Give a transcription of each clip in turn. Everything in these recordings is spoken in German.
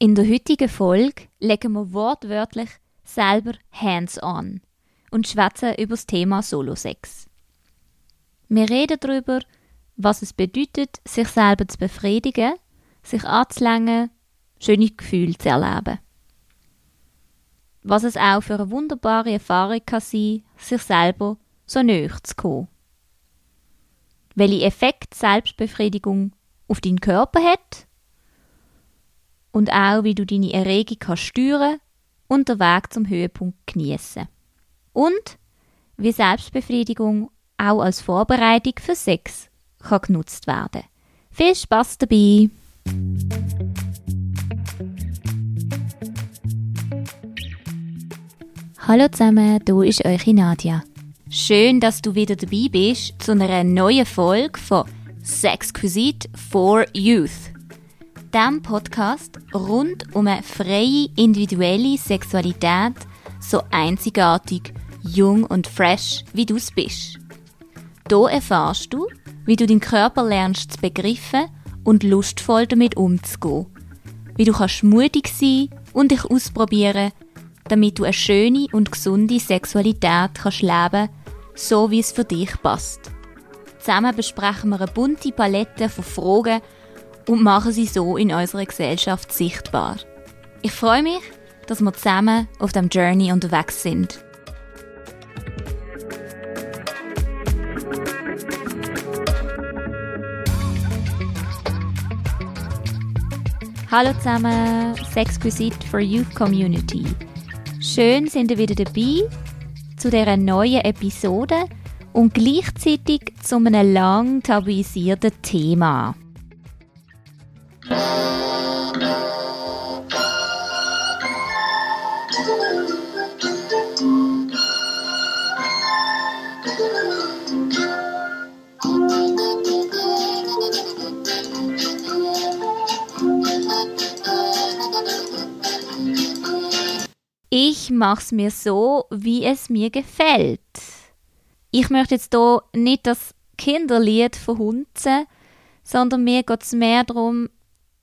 In der heutigen Folge legen wir wortwörtlich selber hands-on und schwätzen über das Thema Solo-Sex. Wir reden darüber, was es bedeutet, sich selber zu befriedigen, sich anzulängen, schöne Gefühle zu erleben. Was es auch für eine wunderbare Erfahrung kann sein, sich selber so näher zu kommen. Welche Effekt Selbstbefriedigung auf deinen Körper hat und auch, wie du deine Erregung kannst steuern und den Weg zum Höhepunkt genießen. Und wie Selbstbefriedigung auch als Vorbereitung für Sex kann genutzt werden. Viel Spaß dabei! Hallo zusammen, du ist eure Nadia. Schön, dass du wieder dabei bist zu einer neuen Folge von Sexquisite for Youth diesem Podcast rund um eine freie individuelle Sexualität so einzigartig, jung und fresh, wie du es bist. Hier erfahrst du, wie du deinen Körper lernst zu begreifen und lustvoll damit umzugehen. Wie du kannst mutig sein und dich ausprobieren, damit du eine schöne und gesunde Sexualität kannst leben, so wie es für dich passt. Zusammen besprechen wir eine bunte Palette von Fragen und machen sie so in unserer Gesellschaft sichtbar. Ich freue mich, dass wir zusammen auf dem Journey unterwegs sind. Hallo zusammen, Sexquisite for Youth Community. Schön sind ihr wieder dabei zu dieser neuen Episode und gleichzeitig zu einem lang tabuisierten Thema. Ich mache es mir so, wie es mir gefällt. Ich möchte jetzt hier nicht das Kinderlied verhunzen, sondern mir geht es mehr darum,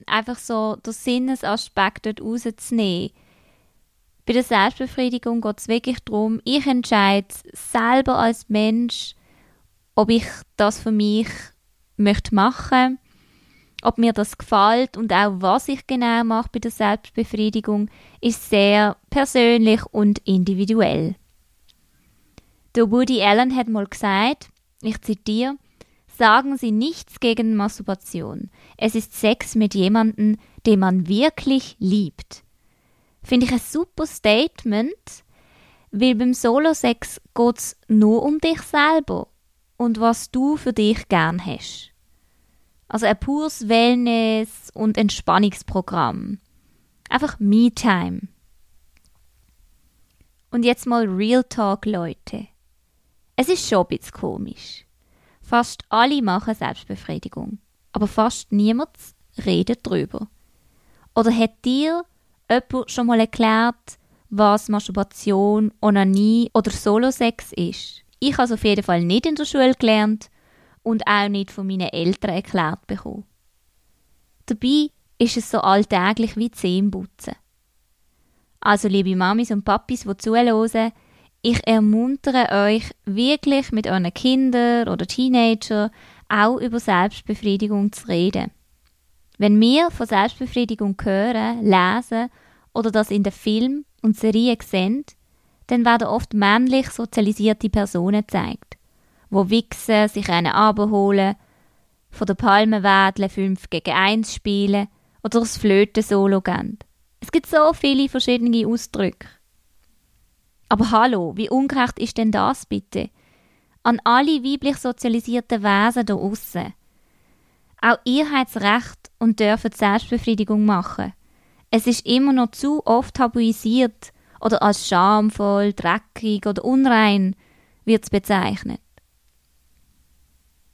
einfach so den Sinnesaspekt dort rauszunehmen. Bei der Selbstbefriedigung geht es wirklich darum, ich entscheide selber als Mensch, ob ich das für mich möchte machen ob mir das gefällt und auch was ich genau mache bei der Selbstbefriedigung, ist sehr persönlich und individuell. Der Woody Allen hat mal gesagt, ich zitiere, sagen Sie nichts gegen Masturbation. Es ist Sex mit jemandem, den man wirklich liebt. Finde ich ein super Statement, weil beim Solo-Sex geht es nur um dich selber und was du für dich gern hast. Also ein pures Wellness- und Entspannungsprogramm. Einfach Me-Time. Und jetzt mal Real Talk, Leute. Es ist schon ein bisschen komisch. Fast alle machen Selbstbefriedigung, aber fast niemand redet drüber. Oder hat dir jemand schon mal erklärt, was Masturbation, Onanie oder Solosex ist? Ich habe es auf jeden Fall nicht in der Schule gelernt und auch nicht von meinen Eltern erklärt bekommen. Dabei ist es so alltäglich wie Zähneputzen. Also, liebe Mamis und Papis, die zuhören, ich ermuntere euch wirklich mit euren Kindern oder Teenagern auch über Selbstbefriedigung zu reden. Wenn wir von Selbstbefriedigung hören, lesen oder das in den Filmen und Serien sehen, dann werden oft männlich sozialisierte Personen gezeigt wo wichsen, sich einen abholen, von der Palme wedeln, 5 gegen 1 spielen oder das Flöten-Solo geben. Es gibt so viele verschiedene Ausdrücke. Aber hallo, wie ungerecht ist denn das bitte? An alle weiblich sozialisierten Wesen da aussen. Auch ihr habt Recht und dürft Selbstbefriedigung machen. Es ist immer noch zu oft tabuisiert oder als schamvoll, dreckig oder unrein wird es bezeichnet.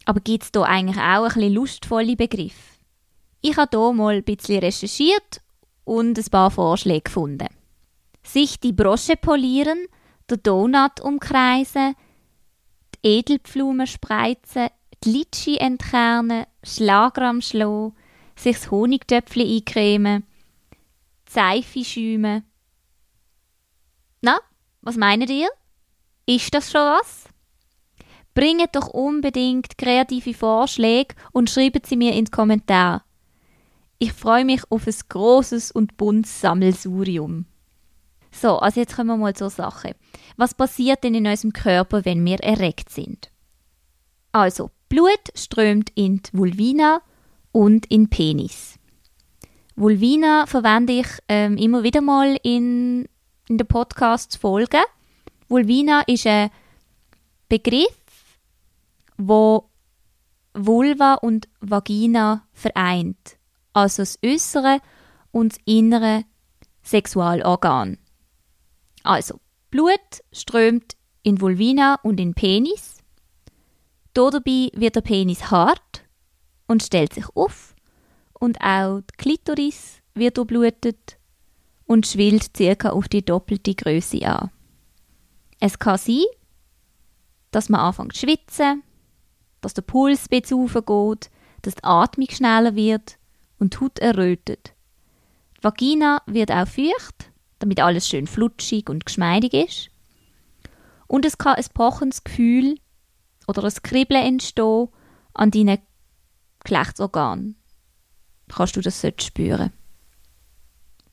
Aber gibt es da eigentlich auch ein bisschen lustvolle Begriffe? Ich habe hier mal ein bisschen recherchiert und ein paar Vorschläge gefunden. Sich die Brosche polieren, den Donut umkreisen, die Edelpflumen spreizen, die Litschi entkernen, Schlagrahm schlagen, sich das Honigtöpfchen eincremen, Seife schäumen. Na, was meint ihr? Ist das schon was? Bringt doch unbedingt kreative Vorschläge und schreibt sie mir in die Kommentare. Ich freue mich auf ein großes und buntes Sammelsurium. So, also jetzt kommen wir mal zur Sache. Was passiert denn in unserem Körper, wenn wir erregt sind? Also, Blut strömt in die Vulvina und in den Penis. Vulvina verwende ich ähm, immer wieder mal in, in den Podcasts-Folgen. Vulvina ist ein Begriff, wo Vulva und Vagina vereint. Also das äußere und das innere Sexualorgan. Also, Blut strömt in Vulvina und in Penis. Dabei wird der Penis hart und stellt sich auf und auch die Klitoris wird durchblutet und schwillt circa auf die doppelte Größe an. Es kann sein, dass man anfängt zu schwitzen, dass der Puls ein bisschen dass die Atmung schneller wird und die Haut errötet. Die Vagina wird auch feucht, damit alles schön flutschig und geschmeidig ist. Und es kann ein pochendes Gefühl oder ein Kribbeln entstehen an deinen Geschlechtsorganen. Kannst du das spüren.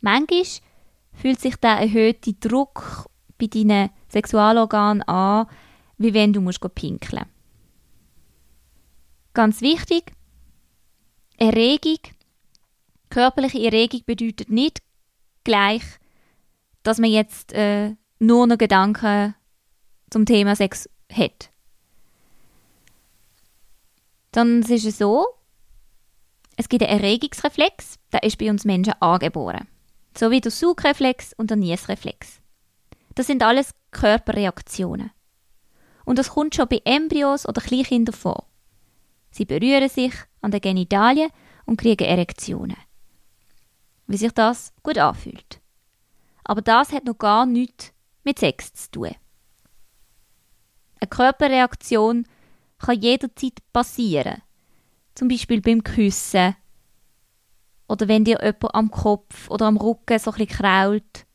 Manchmal fühlt sich der erhöhte Druck bei deinen Sexualorganen an, wie wenn du musst pinkeln Ganz wichtig, Erregung, körperliche Erregung bedeutet nicht gleich, dass man jetzt äh, nur noch Gedanken zum Thema Sex hat. Dann ist es so, es gibt einen Erregungsreflex, der ist bei uns Menschen angeboren. So wie der Sugreflex und der Niesreflex. Das sind alles Körperreaktionen. Und das kommt schon bei Embryos oder Kleinkindern vor. Sie berühren sich an den Genitalien und kriegen Erektionen. Wie sich das gut anfühlt. Aber das hat noch gar nichts mit Sex zu tun. Eine Körperreaktion kann jederzeit passieren. Zum Beispiel beim Küssen. Oder wenn dir jemand am Kopf oder am Rücken so ein krault.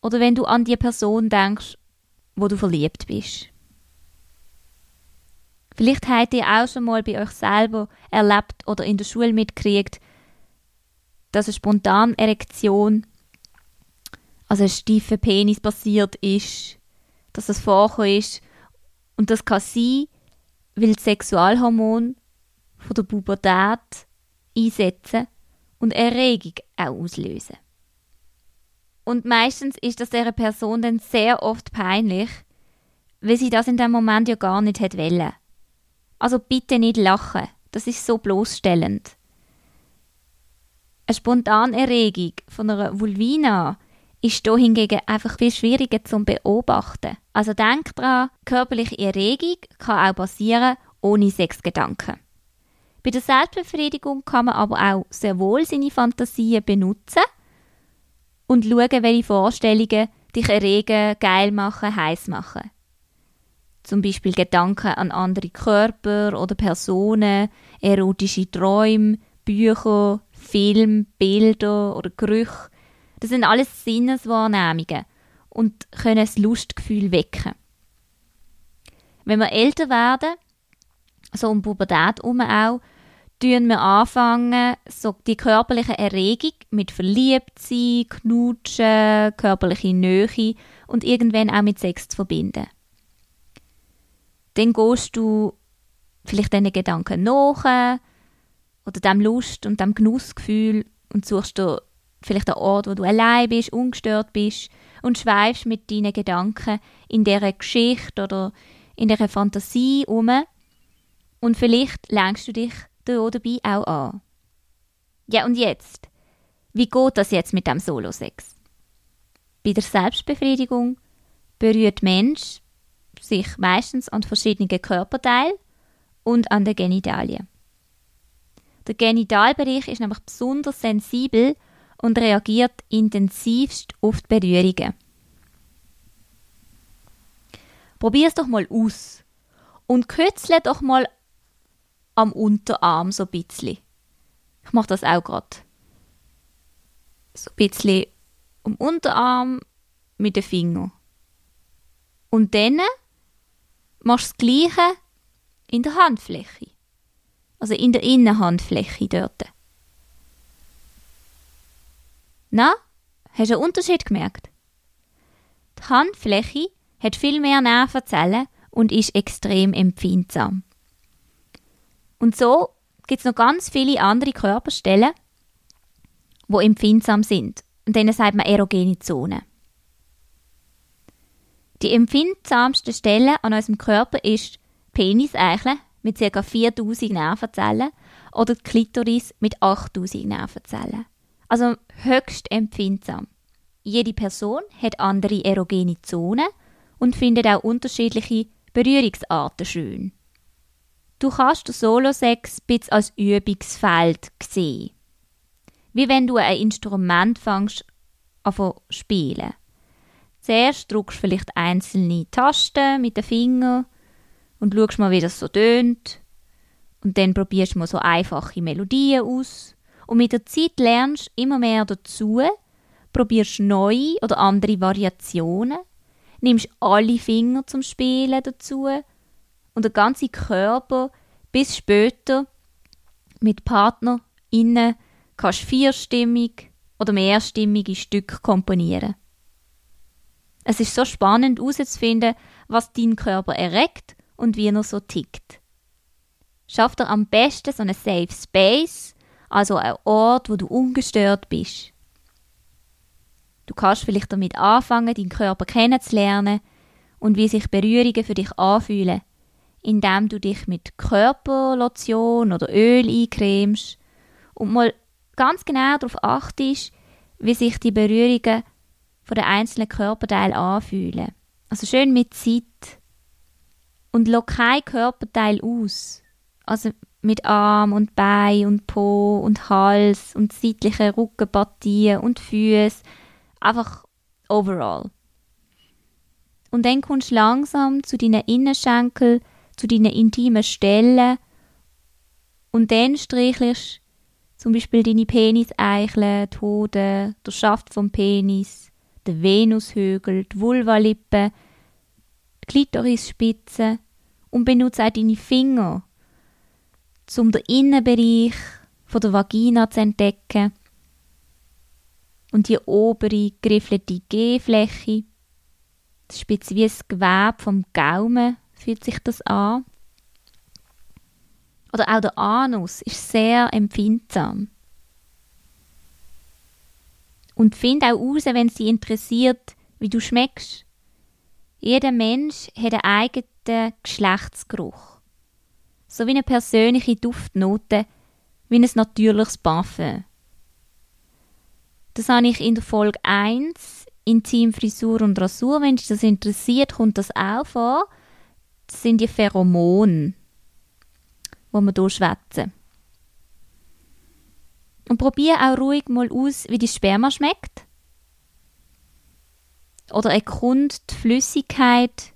Oder wenn du an die Person denkst, wo du verliebt bist. Vielleicht habt ihr auch schon mal bei euch selber erlebt oder in der Schule mitgekriegt, dass eine spontane Erektion, also ein steifer Penis passiert ist, dass das vorgekommen ist. Und das kann sein, weil die Sexualhormone von der Pubertät einsetzen und Erregung auch auslösen. Und meistens ist das der Person dann sehr oft peinlich, weil sie das in dem Moment ja gar nicht hätte wollen. Also bitte nicht lachen, das ist so bloßstellend. Eine spontane Erregung von einer Vulvina ist hier hingegen einfach viel schwieriger zu beobachten. Also denk dran, körperliche Erregung kann auch passieren ohne Sexgedanken. Bei der Selbstbefriedigung kann man aber auch sehr wohl seine Fantasien benutzen und schauen, welche Vorstellungen dich erregen, geil machen, heiß machen. Zum Beispiel Gedanken an andere Körper oder Personen, erotische Träume, Bücher, Film, Bilder oder Gerüche das sind alles Sinneswahrnehmungen und können das Lustgefühl wecken. Wenn wir älter werden, so um Pubertät herum auch, tun wir anfangen, so die körperliche Erregung mit Verliebtsein, Knutschen, körperliche Nähe und irgendwann auch mit Sex zu verbinden. Dann gehst du vielleicht diesen Gedanken nach oder dem Lust und dem Genussgefühl und suchst dir vielleicht ein Ort, wo du allein bist, ungestört bist und schweifst mit deinen Gedanken in dieser Geschichte oder in dieser Fantasie um und vielleicht lenkst du dich da dabei auch an. Ja, und jetzt? Wie geht das jetzt mit dem Solo-Sex? Bei der Selbstbefriedigung berührt Mensch sich meistens an verschiedenen Körperteilen und an den Genitalien. Der Genitalbereich ist nämlich besonders sensibel und reagiert intensivst auf die Berührungen. Probier es doch mal aus und kützle doch mal am Unterarm so ein bisschen. Ich mache das auch gerade. so ein bisschen um Unterarm mit den Fingern. Und dann machst du das Gleiche in der Handfläche. Also in der Innenhandfläche dort. Na, hast du einen Unterschied gemerkt? Die Handfläche hat viel mehr Nervenzellen und ist extrem empfindsam. Und so gibt es noch ganz viele andere Körperstellen, wo empfindsam sind. Und denen sagt man erogene Zonen. Die empfindsamste Stelle an unserem Körper ist Peniseichel mit ca. 4000 Nervenzellen oder die Klitoris mit 8000 Nervenzellen. Also höchst empfindsam. Jede Person hat andere erogene Zonen und findet auch unterschiedliche Berührungsarten schön. Du kannst den Solo-Sex ein bisschen als Übungsfeld sehen. Wie wenn du ein Instrument fängst an spielen. Zuerst drückst du vielleicht einzelne Tasten mit den Fingern und schaust mal, wie das so tönt. Und dann probierst du mal so einfache Melodien aus. Und mit der Zeit lernst du immer mehr dazu, probierst neue oder andere Variationen, nimmst alle Finger zum Spielen dazu und der ganze Körper bis später mit Partner innen kannst vierstimmig oder mehrstimmige Stücke komponieren. Es ist so spannend herauszufinden, was dein Körper erregt und wie er so tickt. Schafft er am besten so einen Safe Space, also einen Ort, wo du ungestört bist. Du kannst vielleicht damit anfangen, deinen Körper kennenzulernen und wie sich Berührungen für dich anfühlen indem du dich mit Körperlotion oder Öl eincremst und mal ganz genau darauf achtest, wie sich die Berührungen von den einzelnen Körperteilen anfühlen. Also schön mit Zeit. Und lock kein Körperteil aus. Also mit Arm und Bein und Po und Hals und seitlichen Rückenpartien und Füße. Einfach overall. Und dann kommst du langsam zu deinen Innenschenkeln zu deinen intimen Stellen und dann streichelst zum Beispiel deine Peniseichel, die Hoden, der Schaft vom Penis, der Venushügel, die Vulvalippe, die Klitorisspitze und benutze auch deine Finger, um den Innenbereich von der Vagina zu entdecken und die obere geriffelte G-Fläche. Das ist Gewebe vom Gaumen fühlt sich das an. Oder auch der Anus ist sehr empfindsam. Und find auch raus, wenn es dich interessiert, wie du schmeckst. Jeder Mensch hat einen eigenen Geschlechtsgeruch. So wie eine persönliche Duftnote, wie ein natürliches Parfum. Das habe ich in der Folge 1, Intim, Frisur und Rasur. Wenn dich das interessiert, kommt das auch vor. Das sind die Pheromone, wo wir hier schwätzen. Und probier auch ruhig mal aus, wie die Sperma schmeckt. Oder erkund die Flüssigkeit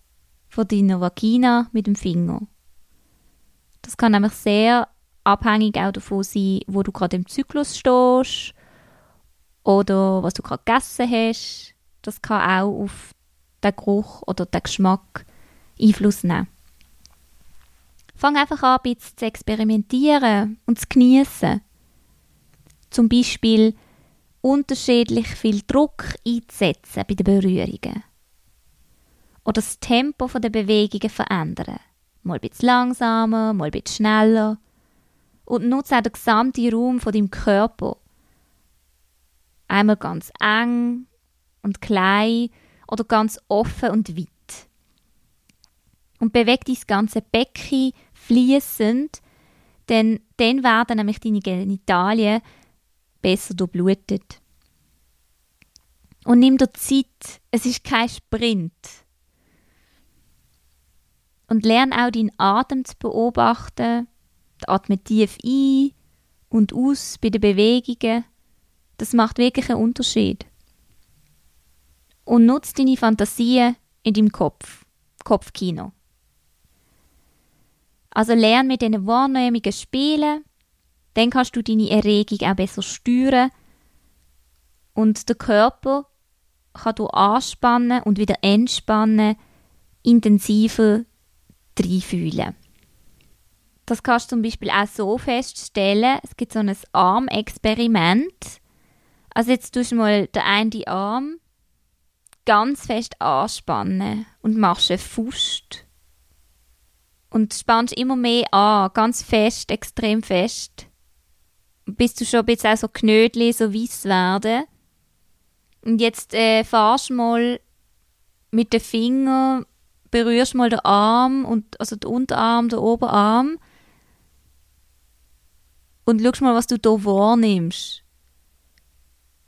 von deiner Vagina mit dem Finger. Das kann nämlich sehr abhängig auch davon sein, wo du gerade im Zyklus stehst oder was du gerade gegessen hast. Das kann auch auf den Geruch oder den Geschmack Einfluss nehmen. Fang einfach an, ein bisschen zu experimentieren und zu genießen. Zum Beispiel unterschiedlich viel Druck einzusetzen bei den Berührungen. Oder das Tempo der Bewegungen verändern. Mal ein bisschen langsamer, mal ein bisschen schneller. Und nutze auch den gesamten Raum von deinem Körper. Einmal ganz eng und klein oder ganz offen und weit und beweg dein ganze Becken fließend, denn dann werden nämlich deine Genitalien besser durchblutet. Und nimm dir Zeit, es ist kein Sprint. Und lern auch deinen Atem zu beobachten. Atme tief ein und aus bei den Bewegungen. Das macht wirklich einen Unterschied. Und nutze deine Fantasien in deinem Kopf. Kopfkino. Also lern mit diesen Wahrnehmungen spielen, dann kannst du deine Erregung auch besser steuern und der Körper kann durch Anspannen und wieder Entspannen intensiver reinfühlen. Das kannst du zum Beispiel auch so feststellen. Es gibt so ein Armexperiment. Also jetzt tust du mal den einen Arm ganz fest anspannen und machst einen Fust. Und spannst immer mehr an, ganz fest, extrem fest. Bis du schon bisschen auch so Knödel so weiss werden. Und jetzt äh, fahrst mal mit den Fingern, berührst mal den Arm, und, also den Unterarm, den Oberarm. Und schaust mal, was du da wahrnimmst.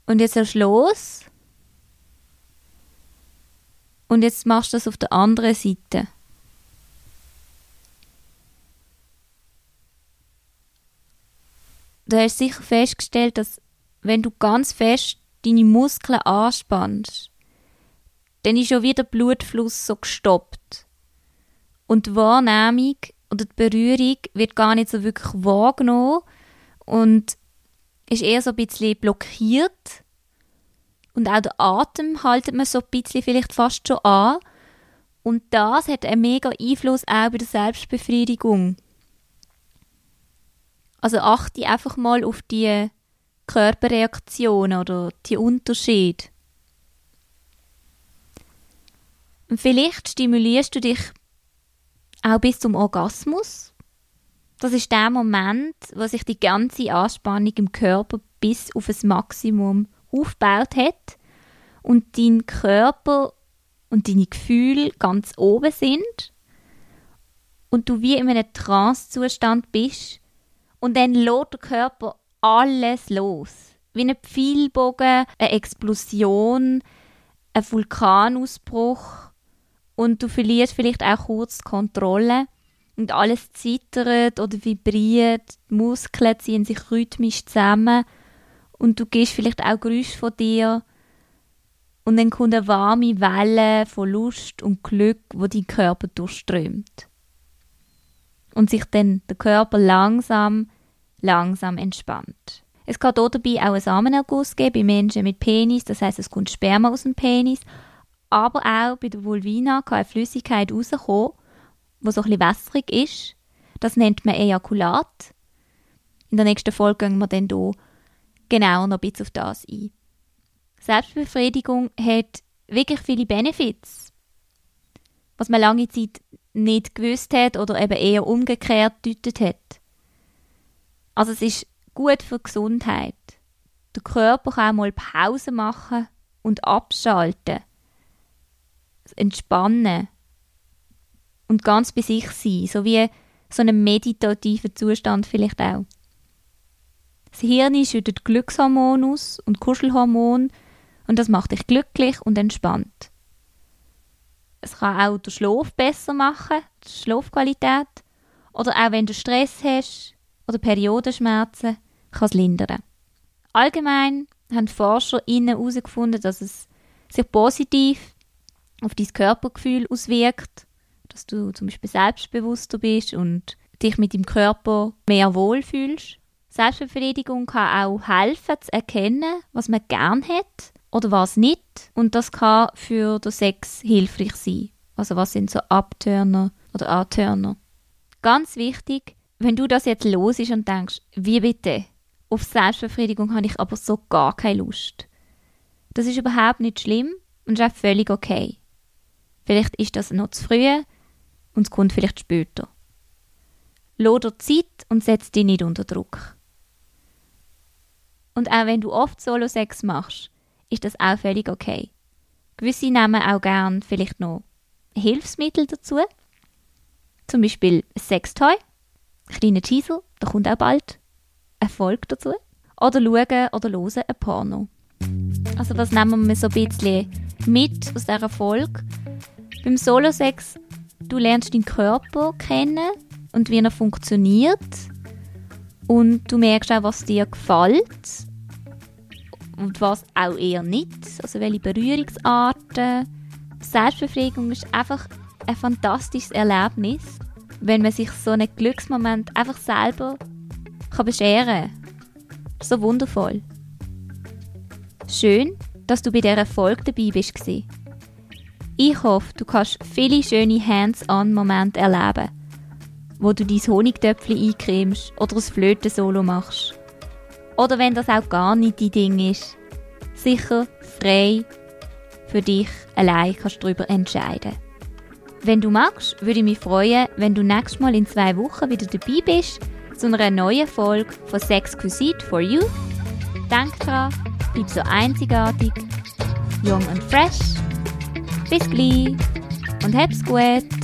Und jetzt erst los. Und jetzt machst du das auf der anderen Seite. Du hast sicher festgestellt, dass wenn du ganz fest deine Muskeln anspannst, dann ist schon wieder der Blutfluss so gestoppt. Und die Wahrnehmung oder die Berührung wird gar nicht so wirklich wahrgenommen und ist eher so ein bisschen blockiert. Und auch der Atem haltet man so ein bisschen vielleicht fast schon an. Und das hat einen mega Einfluss auch bei der Selbstbefriedigung. Also achte einfach mal auf die Körperreaktionen oder die Unterschiede. Vielleicht stimulierst du dich auch bis zum Orgasmus. Das ist der Moment, wo sich die ganze Anspannung im Körper bis auf das Maximum aufgebaut hat und dein Körper und deine Gefühle ganz oben sind und du wie in einem Trance-Zustand bist und dann lädt der Körper alles los. Wie ein Pfeilbogen, eine Explosion, ein Vulkanausbruch und du verlierst vielleicht auch kurz die Kontrolle und alles zittert oder vibriert, die Muskeln ziehen sich rhythmisch zusammen und du gehst vielleicht auch Geräusche von dir und dann kommt eine warme Welle von Lust und Glück, wo dein Körper durchströmt. Und sich dann der Körper langsam, langsam entspannt. Es kann dabei auch einen Samenerguss geben bei Menschen mit Penis, das heißt, es kommt Sperma aus dem Penis, aber auch bei der Vulvina kann eine Flüssigkeit rauskommen, die so ein bisschen wässrig ist. Das nennt man Ejakulat. In der nächsten Folge gehen wir dann hier genauer noch ein bisschen auf das ein. Selbstbefriedigung hat wirklich viele Benefits, was man lange Zeit nicht gewusst hat oder eben eher umgekehrt deutet hat. Also es ist gut für die Gesundheit. Der Körper kann auch mal Pause machen und abschalten. Entspannen. Und ganz bei sich sein, so wie so einen meditativen Zustand vielleicht auch. Das Hirn schüttet Glückshormon aus und Kuschelhormon und das macht dich glücklich und entspannt. Es kann auch den Schlaf besser machen, die Schlafqualität. Oder auch wenn du Stress hast oder Periodenschmerzen, kann es lindern. Allgemein haben Forscher herausgefunden, dass es sich positiv auf dein Körpergefühl auswirkt, dass du zum Beispiel selbstbewusster bist und dich mit dem Körper mehr wohlfühlst. Selbstbefriedigung kann auch helfen zu erkennen, was man gern hat oder was nicht. Und das kann für den Sex hilfreich sein. Also was sind so Abturner oder Antörner. Ganz wichtig, wenn du das jetzt los ist und denkst, wie bitte? Auf Selbstbefriedigung habe ich aber so gar keine Lust. Das ist überhaupt nicht schlimm und ist auch völlig okay. Vielleicht ist das noch zu früh und es kommt vielleicht später. Lass dir Zeit und setz dich nicht unter Druck. Und auch wenn du oft Solo-Sex machst, ist das auch völlig okay. Gewisse nehmen auch gern vielleicht noch Hilfsmittel dazu. Zum Beispiel ein Sextoy, ein kleiner Teaser, da kommt auch bald Erfolg dazu. Oder schauen oder hören ein Porno. Also was nehmen wir so ein bisschen mit aus dieser Folge? Beim Solo-Sex, du lernst deinen Körper kennen und wie er funktioniert und du merkst auch, was dir gefällt und was auch eher nicht. Also welche Berührungsarten. Selbstbefriedigung ist einfach ein fantastisches Erlebnis, wenn man sich so einen Glücksmoment einfach selber kann bescheren kann. So wundervoll. Schön, dass du bei dieser Folge dabei bist. Ich hoffe, du kannst viele schöne Hands-on-Momente erleben, wo du dein Honigtöpfchen eincremst oder ein Flötensolo machst. Oder wenn das auch gar nicht dein Ding ist. Sicher, frei, für dich allein kannst du darüber entscheiden. Wenn du magst, würde ich mich freuen, wenn du nächstes Mal in zwei Wochen wieder dabei bist zu einer neuen Folge von Sexquisite for You. Denk dran, bleib so einzigartig, jung und fresh. Bis gleich und hab's gut!